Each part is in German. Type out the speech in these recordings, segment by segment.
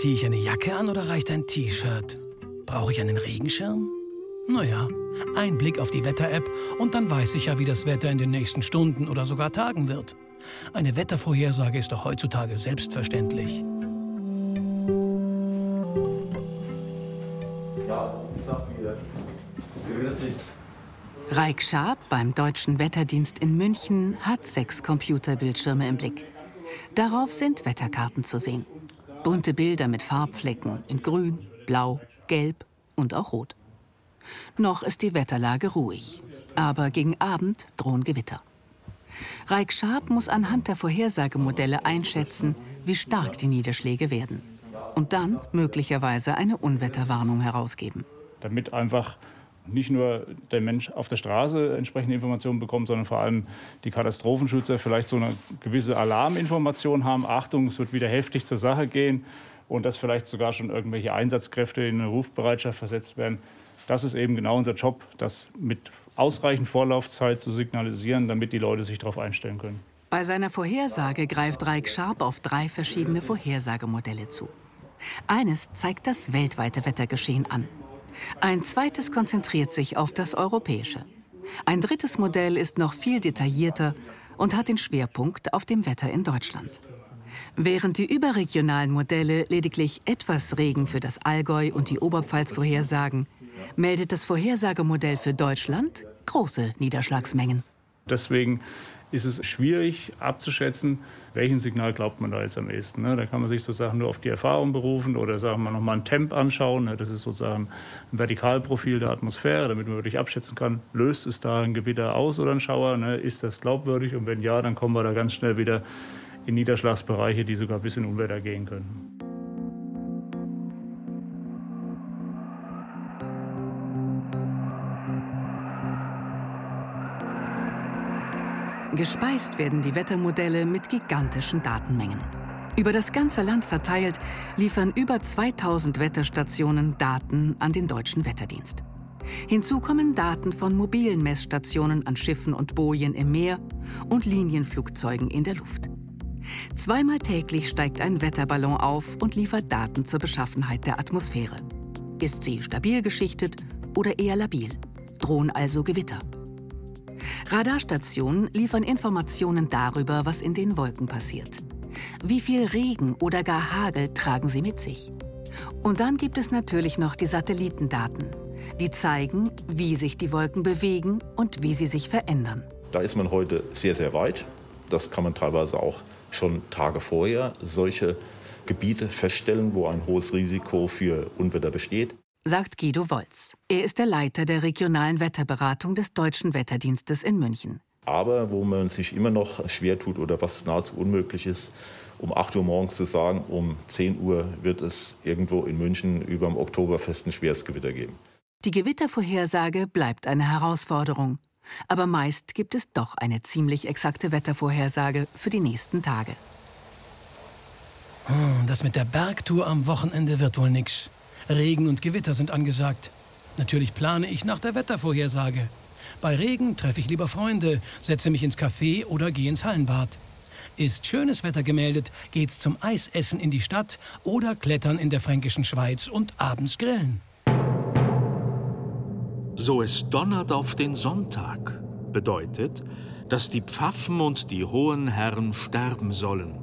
Ziehe ich eine Jacke an oder reicht ein T-Shirt? Brauche ich einen Regenschirm? Naja, ein Blick auf die Wetter-App und dann weiß ich ja, wie das Wetter in den nächsten Stunden oder sogar Tagen wird. Eine Wettervorhersage ist doch heutzutage selbstverständlich. Reik Schaab beim Deutschen Wetterdienst in München hat sechs Computerbildschirme im Blick. Darauf sind Wetterkarten zu sehen. Bunte Bilder mit Farbflecken in Grün, Blau, Gelb und auch Rot. Noch ist die Wetterlage ruhig, aber gegen Abend drohen Gewitter. Reik Schaab muss anhand der Vorhersagemodelle einschätzen, wie stark die Niederschläge werden und dann möglicherweise eine Unwetterwarnung herausgeben. Damit einfach nicht nur der Mensch auf der Straße entsprechende Informationen bekommt, sondern vor allem die Katastrophenschützer vielleicht so eine gewisse Alarminformation haben. Achtung, es wird wieder heftig zur Sache gehen und dass vielleicht sogar schon irgendwelche Einsatzkräfte in eine Rufbereitschaft versetzt werden. Das ist eben genau unser Job, das mit ausreichend Vorlaufzeit zu signalisieren, damit die Leute sich darauf einstellen können. Bei seiner Vorhersage greift Reik Sharp auf drei verschiedene Vorhersagemodelle zu. Eines zeigt das weltweite Wettergeschehen an. Ein zweites konzentriert sich auf das europäische. Ein drittes Modell ist noch viel detaillierter und hat den Schwerpunkt auf dem Wetter in Deutschland. Während die überregionalen Modelle lediglich etwas Regen für das Allgäu und die Oberpfalz vorhersagen, meldet das Vorhersagemodell für Deutschland große Niederschlagsmengen. Deswegen ist es schwierig abzuschätzen, welchem Signal glaubt man da jetzt am ehesten. Ne? Da kann man sich sozusagen nur auf die Erfahrung berufen oder sagen wir nochmal ein Temp anschauen. Ne? Das ist sozusagen ein Vertikalprofil der Atmosphäre, damit man wirklich abschätzen kann, löst es da ein Gewitter aus oder ein Schauer, ne? ist das glaubwürdig und wenn ja, dann kommen wir da ganz schnell wieder in Niederschlagsbereiche, die sogar bis in Unwetter gehen können. Gespeist werden die Wettermodelle mit gigantischen Datenmengen. Über das ganze Land verteilt liefern über 2000 Wetterstationen Daten an den deutschen Wetterdienst. Hinzu kommen Daten von mobilen Messstationen an Schiffen und Bojen im Meer und Linienflugzeugen in der Luft. Zweimal täglich steigt ein Wetterballon auf und liefert Daten zur Beschaffenheit der Atmosphäre. Ist sie stabil geschichtet oder eher labil? Drohen also Gewitter? Radarstationen liefern Informationen darüber, was in den Wolken passiert. Wie viel Regen oder gar Hagel tragen sie mit sich? Und dann gibt es natürlich noch die Satellitendaten. Die zeigen, wie sich die Wolken bewegen und wie sie sich verändern. Da ist man heute sehr, sehr weit. Das kann man teilweise auch schon Tage vorher solche Gebiete feststellen, wo ein hohes Risiko für Unwetter besteht sagt Guido Wolz. Er ist der Leiter der regionalen Wetterberatung des Deutschen Wetterdienstes in München. Aber wo man sich immer noch schwer tut oder was nahezu unmöglich ist, um 8 Uhr morgens zu sagen, um 10 Uhr wird es irgendwo in München über dem Oktoberfest ein schweres Gewitter geben. Die Gewittervorhersage bleibt eine Herausforderung. Aber meist gibt es doch eine ziemlich exakte Wettervorhersage für die nächsten Tage. Hm, das mit der Bergtour am Wochenende wird wohl nix. Regen und Gewitter sind angesagt. Natürlich plane ich nach der Wettervorhersage. Bei Regen treffe ich lieber Freunde, setze mich ins Café oder gehe ins Hallenbad. Ist schönes Wetter gemeldet, geht's zum Eisessen in die Stadt oder klettern in der fränkischen Schweiz und abends grillen. So es donnert auf den Sonntag bedeutet, dass die Pfaffen und die hohen Herren sterben sollen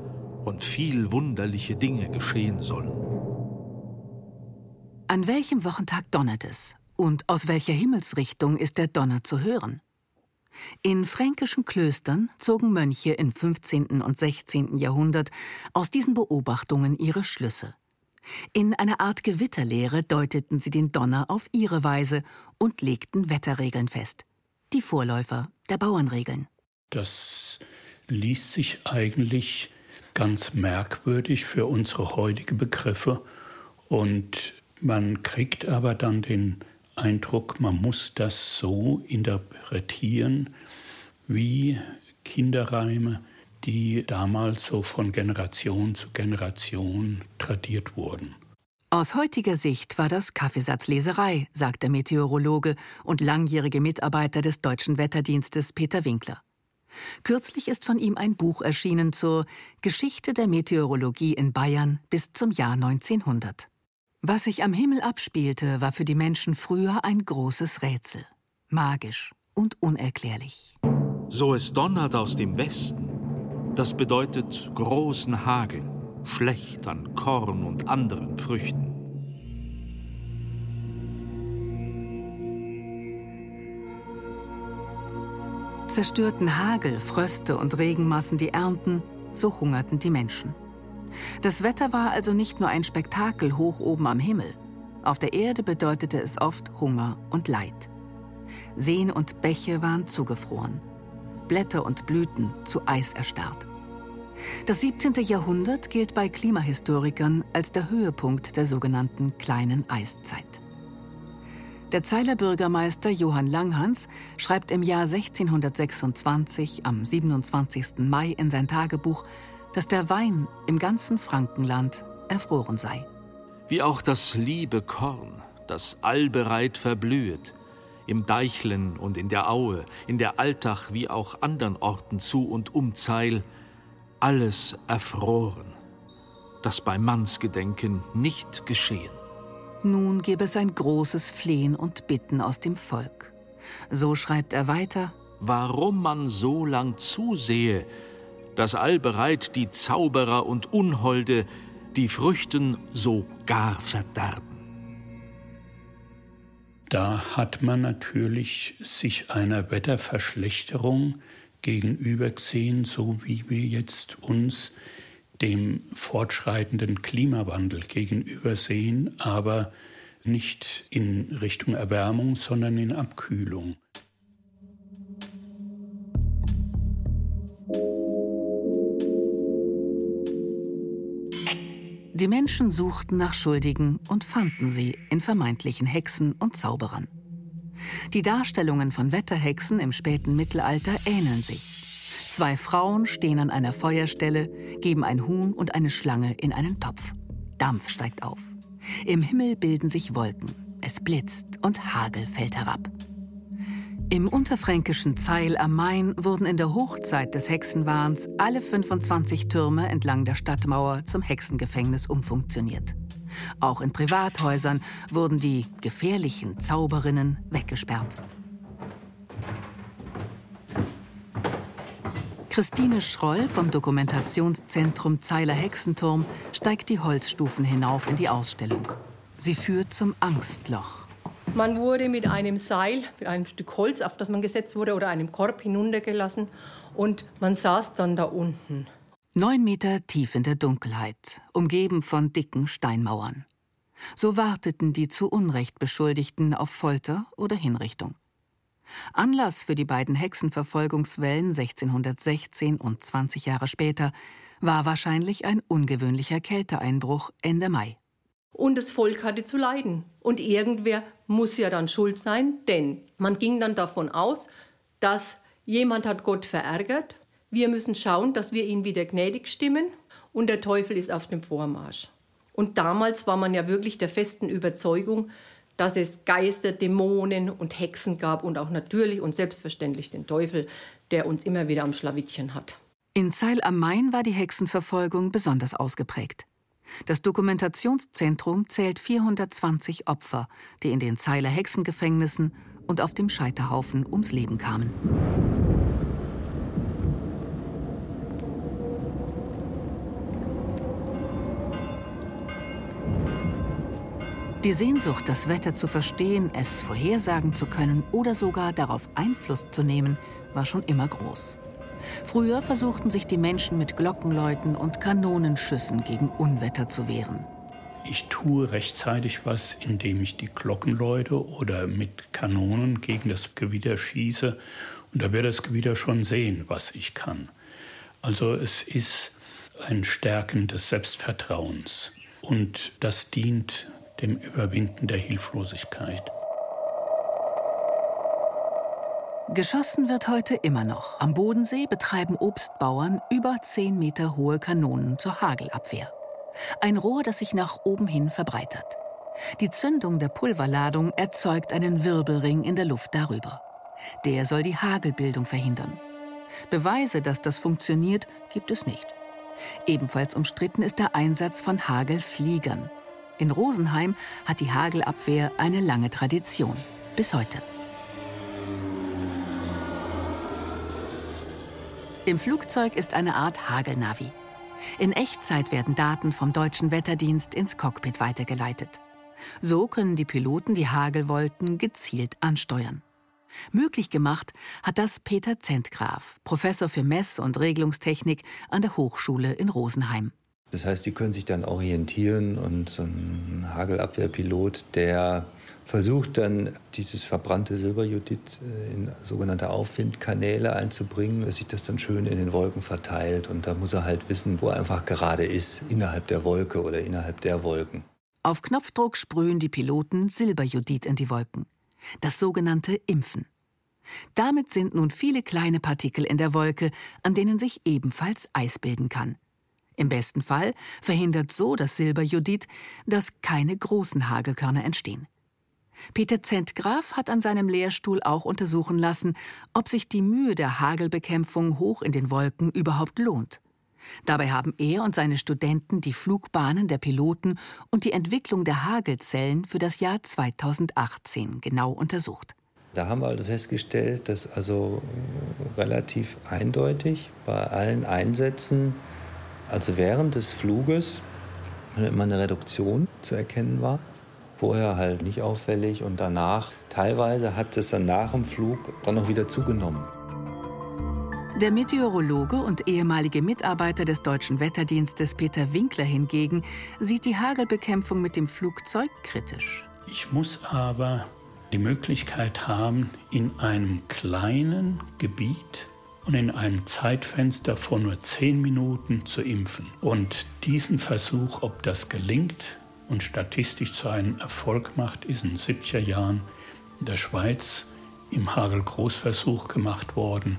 und viel wunderliche Dinge geschehen sollen. An welchem Wochentag donnert es? Und aus welcher Himmelsrichtung ist der Donner zu hören? In fränkischen Klöstern zogen Mönche im 15. und 16. Jahrhundert aus diesen Beobachtungen ihre Schlüsse. In einer Art Gewitterlehre deuteten sie den Donner auf ihre Weise und legten Wetterregeln fest. Die Vorläufer der Bauernregeln. Das liest sich eigentlich ganz merkwürdig für unsere heutigen Begriffe und man kriegt aber dann den Eindruck, man muss das so interpretieren wie Kinderreime, die damals so von Generation zu Generation tradiert wurden. Aus heutiger Sicht war das Kaffeesatzleserei, sagt der Meteorologe und langjährige Mitarbeiter des Deutschen Wetterdienstes Peter Winkler. Kürzlich ist von ihm ein Buch erschienen zur Geschichte der Meteorologie in Bayern bis zum Jahr 1900. Was sich am Himmel abspielte, war für die Menschen früher ein großes Rätsel, magisch und unerklärlich. So es donnert aus dem Westen, das bedeutet großen Hagel, schlecht an Korn und anderen Früchten. Zerstörten Hagel, Fröste und Regenmassen die Ernten, so hungerten die Menschen. Das Wetter war also nicht nur ein Spektakel hoch oben am Himmel. Auf der Erde bedeutete es oft Hunger und Leid. Seen und Bäche waren zugefroren, Blätter und Blüten zu Eis erstarrt. Das 17. Jahrhundert gilt bei Klimahistorikern als der Höhepunkt der sogenannten kleinen Eiszeit. Der Zeiler Bürgermeister Johann Langhans schreibt im Jahr 1626 am 27. Mai in sein Tagebuch, dass der Wein im ganzen Frankenland erfroren sei. Wie auch das liebe Korn, das allbereit verblühet, im Deichlen und in der Aue, in der Alltag wie auch andern Orten zu und um Zeil, alles erfroren, das bei Mannsgedenken nicht geschehen. Nun gebe es ein großes Flehen und Bitten aus dem Volk. So schreibt er weiter, warum man so lang zusehe, dass allbereit die Zauberer und Unholde die Früchten so gar verderben. Da hat man natürlich sich einer Wetterverschlechterung gegenübergesehen, so wie wir jetzt uns dem fortschreitenden Klimawandel gegenübersehen, aber nicht in Richtung Erwärmung, sondern in Abkühlung. Die Menschen suchten nach Schuldigen und fanden sie in vermeintlichen Hexen und Zauberern. Die Darstellungen von Wetterhexen im späten Mittelalter ähneln sich. Zwei Frauen stehen an einer Feuerstelle, geben ein Huhn und eine Schlange in einen Topf. Dampf steigt auf. Im Himmel bilden sich Wolken. Es blitzt und Hagel fällt herab. Im unterfränkischen Zeil am Main wurden in der Hochzeit des Hexenwahns alle 25 Türme entlang der Stadtmauer zum Hexengefängnis umfunktioniert. Auch in Privathäusern wurden die gefährlichen Zauberinnen weggesperrt. Christine Schroll vom Dokumentationszentrum Zeiler Hexenturm steigt die Holzstufen hinauf in die Ausstellung. Sie führt zum Angstloch. Man wurde mit einem Seil, mit einem Stück Holz, auf das man gesetzt wurde, oder einem Korb hinuntergelassen und man saß dann da unten. Neun Meter tief in der Dunkelheit, umgeben von dicken Steinmauern. So warteten die zu Unrecht Beschuldigten auf Folter oder Hinrichtung. Anlass für die beiden Hexenverfolgungswellen 1616 und 20 Jahre später war wahrscheinlich ein ungewöhnlicher Kälteeinbruch Ende Mai. Und das Volk hatte zu leiden. Und irgendwer muss ja dann schuld sein, denn man ging dann davon aus, dass jemand hat Gott verärgert. Wir müssen schauen, dass wir ihn wieder gnädig stimmen und der Teufel ist auf dem Vormarsch. Und damals war man ja wirklich der festen Überzeugung, dass es Geister, Dämonen und Hexen gab und auch natürlich und selbstverständlich den Teufel, der uns immer wieder am Schlawittchen hat. In Zeil am Main war die Hexenverfolgung besonders ausgeprägt. Das Dokumentationszentrum zählt 420 Opfer, die in den Zeiler Hexengefängnissen und auf dem Scheiterhaufen ums Leben kamen. Die Sehnsucht, das Wetter zu verstehen, es vorhersagen zu können oder sogar darauf Einfluss zu nehmen, war schon immer groß. Früher versuchten sich die Menschen mit Glockenläuten und Kanonenschüssen gegen Unwetter zu wehren. Ich tue rechtzeitig was, indem ich die Glocken läute oder mit Kanonen gegen das Gewitter schieße. Und da wird das Gewitter schon sehen, was ich kann. Also es ist ein Stärken des Selbstvertrauens. Und das dient dem Überwinden der Hilflosigkeit. Geschossen wird heute immer noch. Am Bodensee betreiben Obstbauern über 10 Meter hohe Kanonen zur Hagelabwehr. Ein Rohr, das sich nach oben hin verbreitert. Die Zündung der Pulverladung erzeugt einen Wirbelring in der Luft darüber. Der soll die Hagelbildung verhindern. Beweise, dass das funktioniert, gibt es nicht. Ebenfalls umstritten ist der Einsatz von Hagelfliegern. In Rosenheim hat die Hagelabwehr eine lange Tradition. Bis heute. Im Flugzeug ist eine Art Hagelnavi. In Echtzeit werden Daten vom deutschen Wetterdienst ins Cockpit weitergeleitet. So können die Piloten die Hagelwolken gezielt ansteuern. Möglich gemacht hat das Peter Zentgraf, Professor für Mess- und Regelungstechnik an der Hochschule in Rosenheim. Das heißt, die können sich dann orientieren und ein Hagelabwehrpilot, der versucht dann dieses verbrannte Silberjodid äh, in sogenannte Aufwindkanäle einzubringen, dass sich das dann schön in den Wolken verteilt. Und da muss er halt wissen, wo er einfach gerade ist, innerhalb der Wolke oder innerhalb der Wolken. Auf Knopfdruck sprühen die Piloten Silberjodid in die Wolken. Das sogenannte Impfen. Damit sind nun viele kleine Partikel in der Wolke, an denen sich ebenfalls Eis bilden kann. Im besten Fall verhindert so das Silberjodid, dass keine großen Hagelkörner entstehen. Peter Zentgraf hat an seinem Lehrstuhl auch untersuchen lassen, ob sich die Mühe der Hagelbekämpfung hoch in den Wolken überhaupt lohnt. Dabei haben er und seine Studenten die Flugbahnen der Piloten und die Entwicklung der Hagelzellen für das Jahr 2018 genau untersucht. Da haben wir also festgestellt, dass also relativ eindeutig bei allen Einsätzen, also während des Fluges, immer eine Reduktion zu erkennen war. Vorher halt nicht auffällig und danach, teilweise hat es dann nach dem Flug dann noch wieder zugenommen. Der Meteorologe und ehemalige Mitarbeiter des deutschen Wetterdienstes Peter Winkler hingegen sieht die Hagelbekämpfung mit dem Flugzeug kritisch. Ich muss aber die Möglichkeit haben, in einem kleinen Gebiet und in einem Zeitfenster von nur zehn Minuten zu impfen. Und diesen Versuch, ob das gelingt, und statistisch zu einem Erfolg macht, ist in den 70er Jahren in der Schweiz im Hagel-Großversuch gemacht worden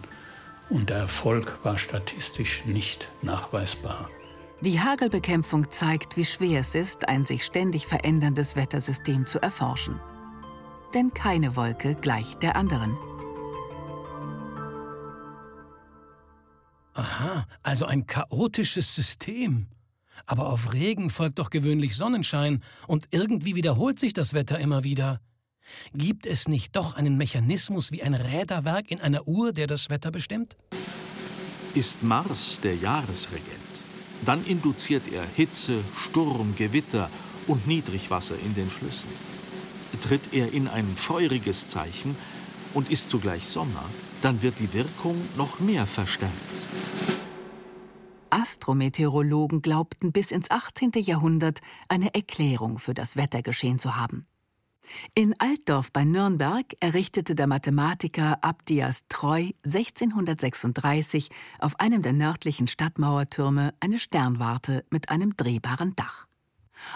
und der Erfolg war statistisch nicht nachweisbar. Die Hagelbekämpfung zeigt, wie schwer es ist, ein sich ständig veränderndes Wettersystem zu erforschen. Denn keine Wolke gleicht der anderen. Aha, also ein chaotisches System. Aber auf Regen folgt doch gewöhnlich Sonnenschein und irgendwie wiederholt sich das Wetter immer wieder. Gibt es nicht doch einen Mechanismus wie ein Räderwerk in einer Uhr, der das Wetter bestimmt? Ist Mars der Jahresregent, dann induziert er Hitze, Sturm, Gewitter und Niedrigwasser in den Flüssen. Tritt er in ein feuriges Zeichen und ist zugleich Sommer, dann wird die Wirkung noch mehr verstärkt. Astrometeorologen glaubten bis ins 18. Jahrhundert eine Erklärung für das Wettergeschehen zu haben. In Altdorf bei Nürnberg errichtete der Mathematiker Abdias Treu 1636 auf einem der nördlichen Stadtmauertürme eine Sternwarte mit einem drehbaren Dach.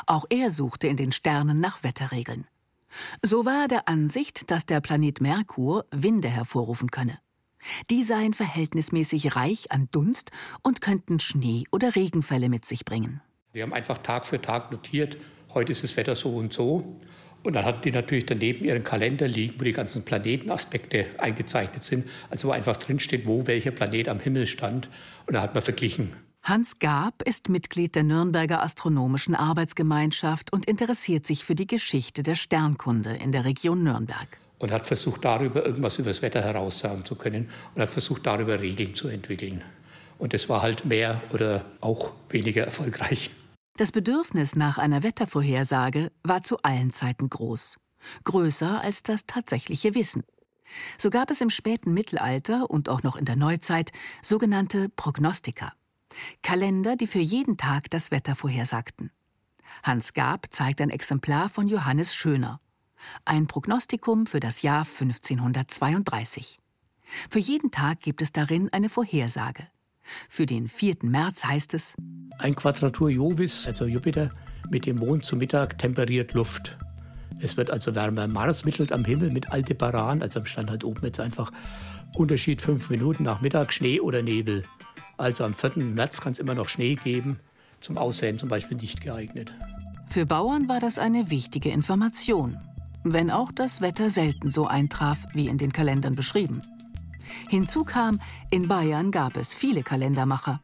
Auch er suchte in den Sternen nach Wetterregeln. So war er der Ansicht, dass der Planet Merkur Winde hervorrufen könne. Die seien verhältnismäßig reich an Dunst und könnten Schnee- oder Regenfälle mit sich bringen. Wir haben einfach Tag für Tag notiert, heute ist das Wetter so und so. Und dann hatten die natürlich daneben ihren Kalender liegen, wo die ganzen Planetenaspekte eingezeichnet sind. Also wo einfach drinsteht, wo welcher Planet am Himmel stand. Und da hat man verglichen. Hans Gab ist Mitglied der Nürnberger Astronomischen Arbeitsgemeinschaft und interessiert sich für die Geschichte der Sternkunde in der Region Nürnberg und hat versucht, darüber irgendwas über das Wetter heraussagen zu können und hat versucht, darüber Regeln zu entwickeln. Und das war halt mehr oder auch weniger erfolgreich. Das Bedürfnis nach einer Wettervorhersage war zu allen Zeiten groß, größer als das tatsächliche Wissen. So gab es im späten Mittelalter und auch noch in der Neuzeit sogenannte Prognostiker, Kalender, die für jeden Tag das Wetter vorhersagten. Hans Gab zeigt ein Exemplar von Johannes Schöner ein Prognostikum für das Jahr 1532. Für jeden Tag gibt es darin eine Vorhersage. Für den 4. März heißt es: Ein Quadratur Jovis, also Jupiter, mit dem Mond zu Mittag temperiert Luft. Es wird also wärmer. Mars mittelt am Himmel mit Aldebaran, also am Stand halt oben jetzt einfach Unterschied fünf Minuten nach Mittag, Schnee oder Nebel. Also am 4. März kann es immer noch Schnee geben, zum Aussäen zum Beispiel nicht geeignet. Für Bauern war das eine wichtige Information wenn auch das Wetter selten so eintraf wie in den Kalendern beschrieben. Hinzu kam, in Bayern gab es viele Kalendermacher.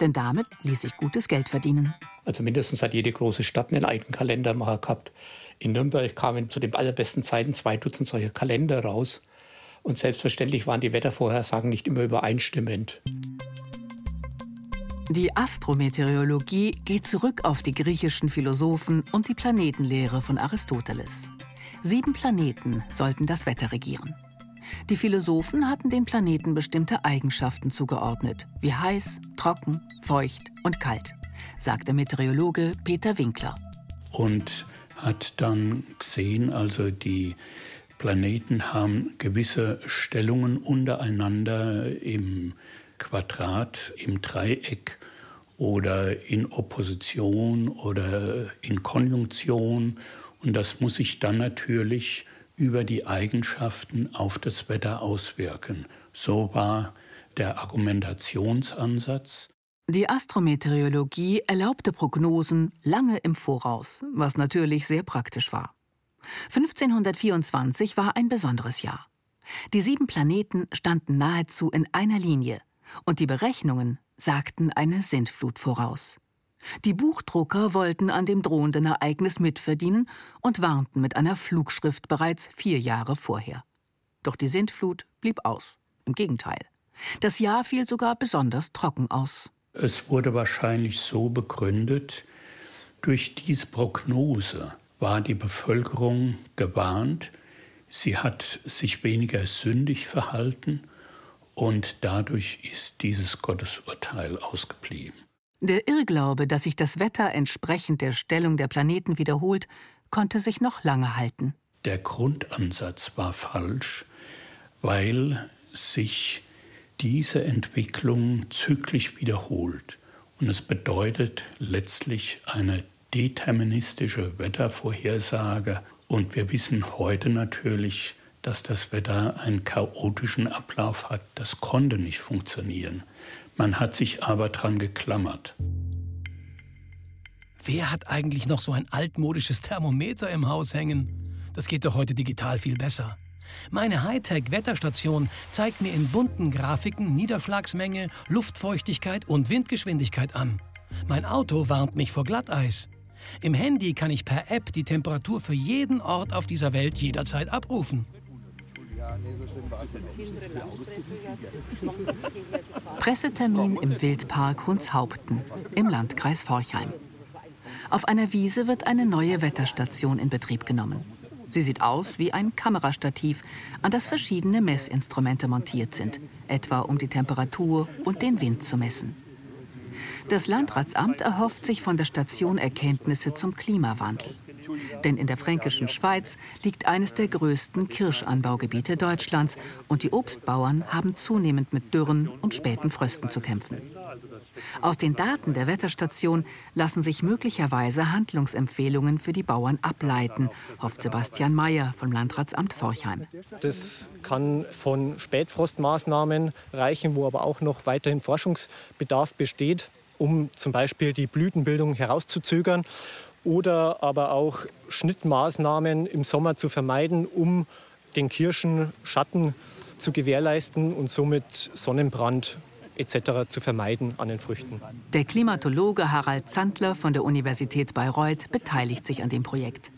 Denn damit ließ sich gutes Geld verdienen. Also mindestens hat jede große Stadt einen eigenen Kalendermacher gehabt. In Nürnberg kamen zu den allerbesten Zeiten zwei Dutzend solcher Kalender raus. Und selbstverständlich waren die Wettervorhersagen nicht immer übereinstimmend. Die Astrometeorologie geht zurück auf die griechischen Philosophen und die Planetenlehre von Aristoteles. Sieben Planeten sollten das Wetter regieren. Die Philosophen hatten den Planeten bestimmte Eigenschaften zugeordnet, wie heiß, trocken, feucht und kalt, sagt der Meteorologe Peter Winkler. Und hat dann gesehen, also die Planeten haben gewisse Stellungen untereinander im Quadrat, im Dreieck oder in Opposition oder in Konjunktion. Und das muss sich dann natürlich über die Eigenschaften auf das Wetter auswirken. So war der Argumentationsansatz. Die Astrometeorologie erlaubte Prognosen lange im Voraus, was natürlich sehr praktisch war. 1524 war ein besonderes Jahr. Die sieben Planeten standen nahezu in einer Linie und die Berechnungen sagten eine Sintflut voraus. Die Buchdrucker wollten an dem drohenden Ereignis mitverdienen und warnten mit einer Flugschrift bereits vier Jahre vorher. Doch die Sintflut blieb aus. Im Gegenteil. Das Jahr fiel sogar besonders trocken aus. Es wurde wahrscheinlich so begründet, durch diese Prognose war die Bevölkerung gewarnt, sie hat sich weniger sündig verhalten und dadurch ist dieses Gottesurteil ausgeblieben. Der Irrglaube, dass sich das Wetter entsprechend der Stellung der Planeten wiederholt, konnte sich noch lange halten. Der Grundansatz war falsch, weil sich diese Entwicklung zyklisch wiederholt. Und es bedeutet letztlich eine deterministische Wettervorhersage. Und wir wissen heute natürlich, dass das Wetter einen chaotischen Ablauf hat. Das konnte nicht funktionieren. Man hat sich aber dran geklammert. Wer hat eigentlich noch so ein altmodisches Thermometer im Haus hängen? Das geht doch heute digital viel besser. Meine Hightech-Wetterstation zeigt mir in bunten Grafiken Niederschlagsmenge, Luftfeuchtigkeit und Windgeschwindigkeit an. Mein Auto warnt mich vor Glatteis. Im Handy kann ich per App die Temperatur für jeden Ort auf dieser Welt jederzeit abrufen. Pressetermin im Wildpark Hunshaupten im Landkreis Forchheim. Auf einer Wiese wird eine neue Wetterstation in Betrieb genommen. Sie sieht aus wie ein Kamerastativ, an das verschiedene Messinstrumente montiert sind, etwa um die Temperatur und den Wind zu messen. Das Landratsamt erhofft sich von der Station Erkenntnisse zum Klimawandel. Denn in der fränkischen Schweiz liegt eines der größten Kirschanbaugebiete Deutschlands und die Obstbauern haben zunehmend mit Dürren und späten Frösten zu kämpfen. Aus den Daten der Wetterstation lassen sich möglicherweise Handlungsempfehlungen für die Bauern ableiten, hofft Sebastian Mayer vom Landratsamt Forchheim. Das kann von Spätfrostmaßnahmen reichen, wo aber auch noch weiterhin Forschungsbedarf besteht, um zum Beispiel die Blütenbildung herauszuzögern oder aber auch Schnittmaßnahmen im Sommer zu vermeiden, um den Kirschen Schatten zu gewährleisten und somit Sonnenbrand etc. zu vermeiden an den Früchten. Der Klimatologe Harald Zandler von der Universität Bayreuth beteiligt sich an dem Projekt.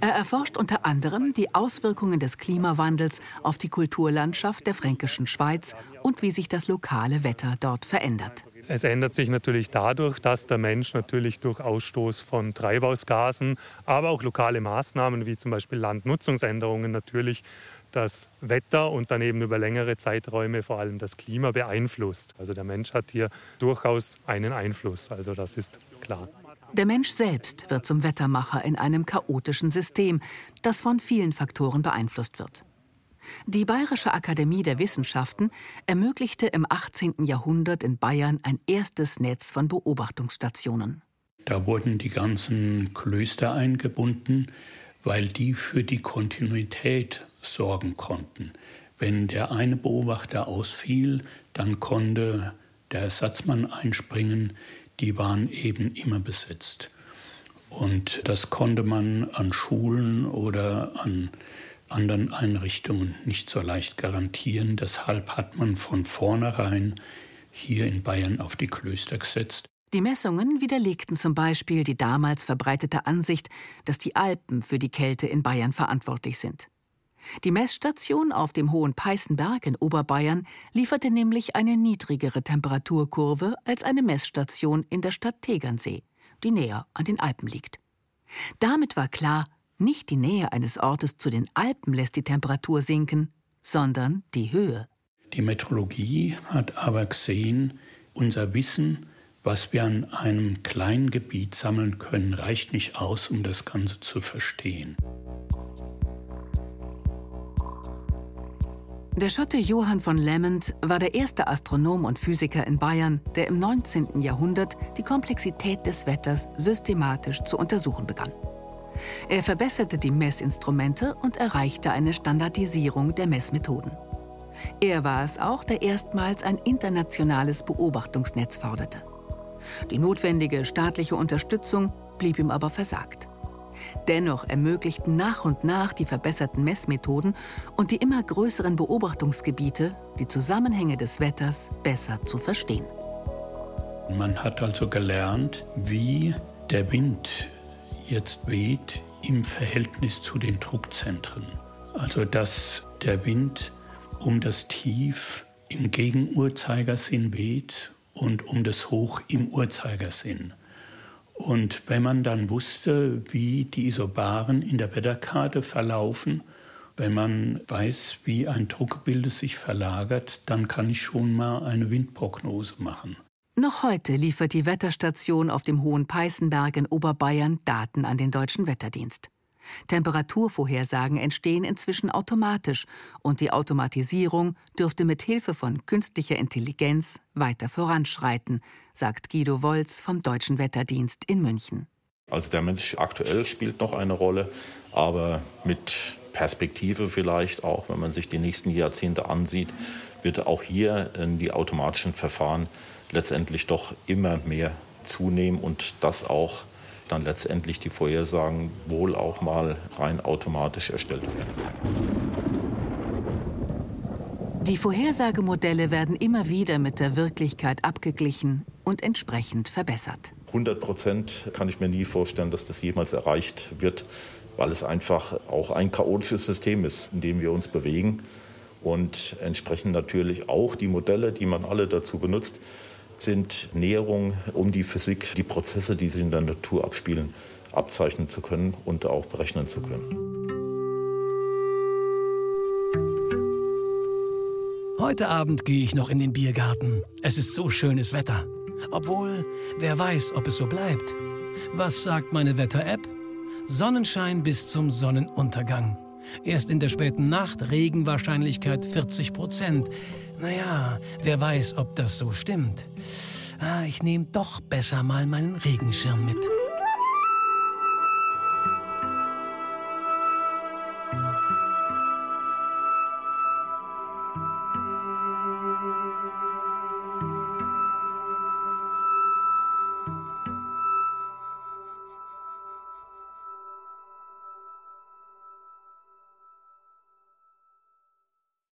Er erforscht unter anderem die Auswirkungen des Klimawandels auf die Kulturlandschaft der fränkischen Schweiz und wie sich das lokale Wetter dort verändert. Es ändert sich natürlich dadurch, dass der Mensch natürlich durch Ausstoß von Treibhausgasen, aber auch lokale Maßnahmen wie zum Beispiel Landnutzungsänderungen natürlich das Wetter und dann über längere Zeiträume vor allem das Klima beeinflusst. Also der Mensch hat hier durchaus einen Einfluss, also das ist klar. Der Mensch selbst wird zum Wettermacher in einem chaotischen System, das von vielen Faktoren beeinflusst wird. Die Bayerische Akademie der Wissenschaften ermöglichte im 18. Jahrhundert in Bayern ein erstes Netz von Beobachtungsstationen. Da wurden die ganzen Klöster eingebunden, weil die für die Kontinuität sorgen konnten. Wenn der eine Beobachter ausfiel, dann konnte der Ersatzmann einspringen. Die waren eben immer besetzt. Und das konnte man an Schulen oder an anderen Einrichtungen nicht so leicht garantieren. Deshalb hat man von vornherein hier in Bayern auf die Klöster gesetzt. Die Messungen widerlegten zum Beispiel die damals verbreitete Ansicht, dass die Alpen für die Kälte in Bayern verantwortlich sind. Die Messstation auf dem Hohen Peißenberg in Oberbayern lieferte nämlich eine niedrigere Temperaturkurve als eine Messstation in der Stadt Tegernsee, die näher an den Alpen liegt. Damit war klar, nicht die Nähe eines Ortes zu den Alpen lässt die Temperatur sinken, sondern die Höhe. Die Metrologie hat aber gesehen, unser Wissen, was wir an einem kleinen Gebiet sammeln können, reicht nicht aus, um das Ganze zu verstehen. Der Schotte Johann von Lemmend war der erste Astronom und Physiker in Bayern, der im 19. Jahrhundert die Komplexität des Wetters systematisch zu untersuchen begann. Er verbesserte die Messinstrumente und erreichte eine Standardisierung der Messmethoden. Er war es auch, der erstmals ein internationales Beobachtungsnetz forderte. Die notwendige staatliche Unterstützung blieb ihm aber versagt. Dennoch ermöglichten nach und nach die verbesserten Messmethoden und die immer größeren Beobachtungsgebiete, die Zusammenhänge des Wetters besser zu verstehen. Man hat also gelernt, wie der Wind jetzt weht im Verhältnis zu den Druckzentren. Also dass der Wind um das Tief im Gegenuhrzeigersinn weht und um das Hoch im Uhrzeigersinn. Und wenn man dann wusste, wie die Isobaren in der Wetterkarte verlaufen, wenn man weiß, wie ein Druckgebilde sich verlagert, dann kann ich schon mal eine Windprognose machen. Noch heute liefert die Wetterstation auf dem Hohen Peißenberg in Oberbayern Daten an den Deutschen Wetterdienst. Temperaturvorhersagen entstehen inzwischen automatisch und die Automatisierung dürfte mit Hilfe von künstlicher Intelligenz weiter voranschreiten, sagt Guido Wolz vom Deutschen Wetterdienst in München. Also der Mensch aktuell spielt noch eine Rolle, aber mit Perspektive vielleicht auch, wenn man sich die nächsten Jahrzehnte ansieht, wird auch hier die automatischen Verfahren letztendlich doch immer mehr zunehmen und das auch dann letztendlich die Vorhersagen wohl auch mal rein automatisch erstellt werden. Die Vorhersagemodelle werden immer wieder mit der Wirklichkeit abgeglichen und entsprechend verbessert. 100 Prozent kann ich mir nie vorstellen, dass das jemals erreicht wird, weil es einfach auch ein chaotisches System ist, in dem wir uns bewegen. Und entsprechend natürlich auch die Modelle, die man alle dazu benutzt, sind Näherungen, um die Physik, die Prozesse, die sich in der Natur abspielen, abzeichnen zu können und auch berechnen zu können. Heute Abend gehe ich noch in den Biergarten. Es ist so schönes Wetter. Obwohl, wer weiß, ob es so bleibt. Was sagt meine Wetter-App? Sonnenschein bis zum Sonnenuntergang. Erst in der späten Nacht Regenwahrscheinlichkeit 40 Prozent. Naja, wer weiß, ob das so stimmt. Ah, ich nehme doch besser mal meinen Regenschirm mit.